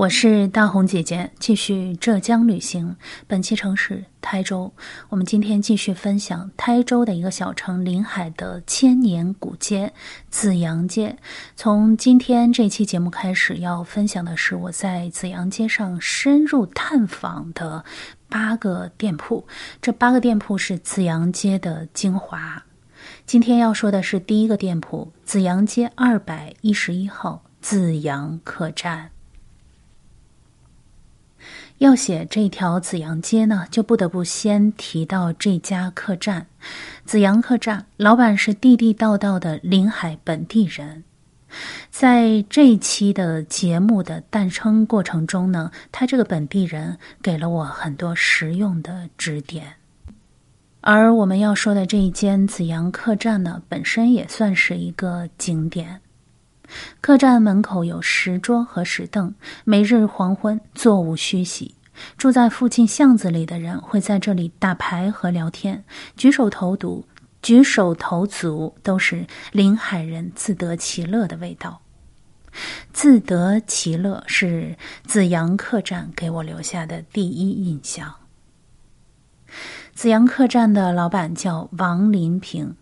我是大红姐姐，继续浙江旅行。本期城市台州，我们今天继续分享台州的一个小城临海的千年古街紫阳街。从今天这期节目开始，要分享的是我在紫阳街上深入探访的八个店铺。这八个店铺是紫阳街的精华。今天要说的是第一个店铺——紫阳街二百一十一号紫阳客栈。要写这条紫阳街呢，就不得不先提到这家客栈——紫阳客栈。老板是地地道道的临海本地人。在这一期的节目的诞生过程中呢，他这个本地人给了我很多实用的指点。而我们要说的这一间紫阳客栈呢，本身也算是一个景点。客栈门口有石桌和石凳，每日黄昏座无虚席。住在附近巷子里的人会在这里打牌和聊天，举手投足、举手投足都是临海人自得其乐的味道。自得其乐是紫阳客栈给我留下的第一印象。紫阳客栈的老板叫王林平。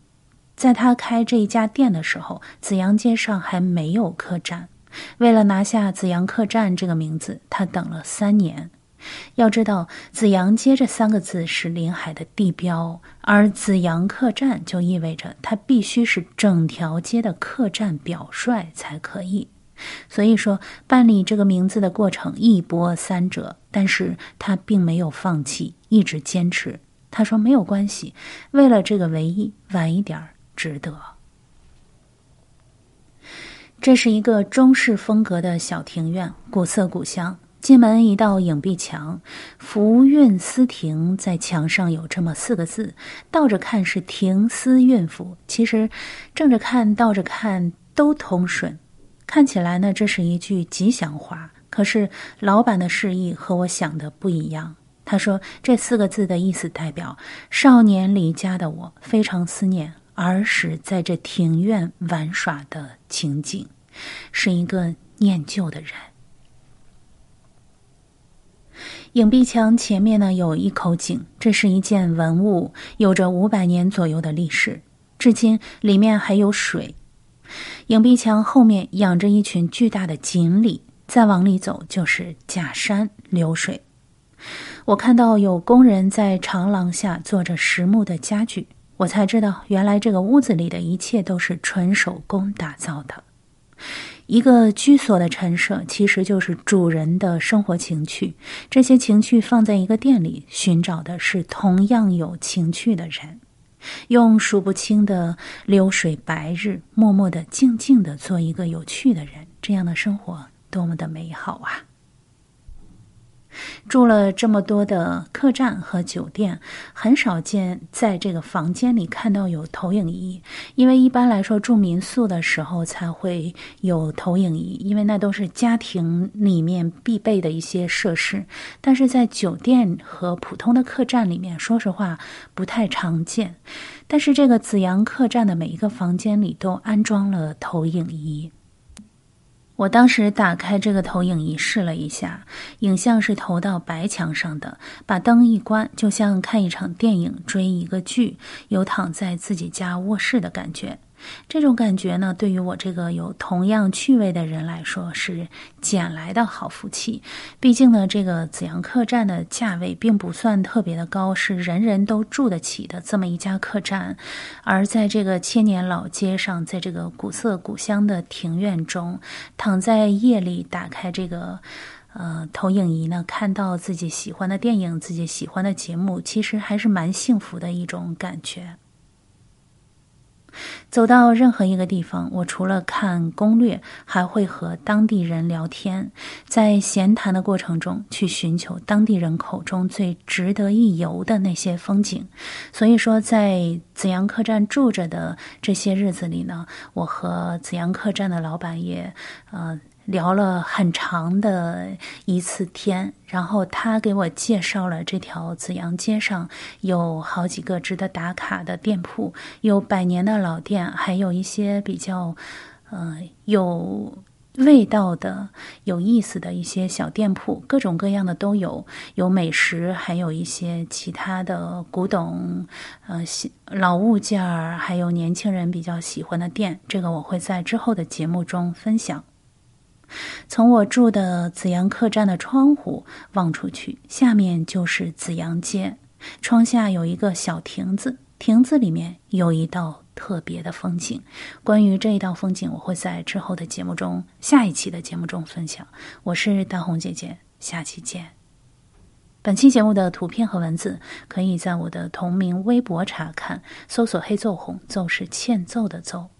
在他开这一家店的时候，紫阳街上还没有客栈。为了拿下“紫阳客栈”这个名字，他等了三年。要知道，“紫阳街”这三个字是临海的地标，而“紫阳客栈”就意味着它必须是整条街的客栈表率才可以。所以说，办理这个名字的过程一波三折，但是他并没有放弃，一直坚持。他说：“没有关系，为了这个唯一，晚一点儿。”值得。这是一个中式风格的小庭院，古色古香。进门一道影壁墙，“福运思庭”在墙上有这么四个字，倒着看是“亭思运福”，其实正着看、倒着看都通顺。看起来呢，这是一句吉祥话。可是老板的示意和我想的不一样。他说这四个字的意思代表少年离家的我非常思念。儿时在这庭院玩耍的情景，是一个念旧的人。影壁墙前面呢有一口井，这是一件文物，有着五百年左右的历史，至今里面还有水。影壁墙后面养着一群巨大的锦鲤，再往里走就是假山流水。我看到有工人在长廊下做着实木的家具。我才知道，原来这个屋子里的一切都是纯手工打造的。一个居所的陈设，其实就是主人的生活情趣。这些情趣放在一个店里，寻找的是同样有情趣的人，用数不清的流水白日，默默的、静静的做一个有趣的人。这样的生活多么的美好啊！住了这么多的客栈和酒店，很少见在这个房间里看到有投影仪，因为一般来说住民宿的时候才会有投影仪，因为那都是家庭里面必备的一些设施。但是在酒店和普通的客栈里面，说实话不太常见。但是这个紫阳客栈的每一个房间里都安装了投影仪。我当时打开这个投影仪试了一下，影像是投到白墙上的，把灯一关，就像看一场电影、追一个剧，有躺在自己家卧室的感觉。这种感觉呢，对于我这个有同样趣味的人来说是捡来的好福气。毕竟呢，这个紫阳客栈的价位并不算特别的高，是人人都住得起的这么一家客栈。而在这个千年老街上，在这个古色古香的庭院中，躺在夜里打开这个呃投影仪呢，看到自己喜欢的电影、自己喜欢的节目，其实还是蛮幸福的一种感觉。走到任何一个地方，我除了看攻略，还会和当地人聊天，在闲谈的过程中去寻求当地人口中最值得一游的那些风景。所以说，在紫阳客栈住着的这些日子里呢，我和紫阳客栈的老板也，呃。聊了很长的一次天，然后他给我介绍了这条紫阳街上有好几个值得打卡的店铺，有百年的老店，还有一些比较，呃，有味道的、有意思的一些小店铺，各种各样的都有，有美食，还有一些其他的古董、呃老物件儿，还有年轻人比较喜欢的店。这个我会在之后的节目中分享。从我住的紫阳客栈的窗户望出去，下面就是紫阳街，窗下有一个小亭子，亭子里面有一道。特别的风景，关于这一道风景，我会在之后的节目中，下一期的节目中分享。我是大红姐姐，下期见。本期节目的图片和文字可以在我的同名微博查看，搜索“黑奏红”，奏是欠揍的奏。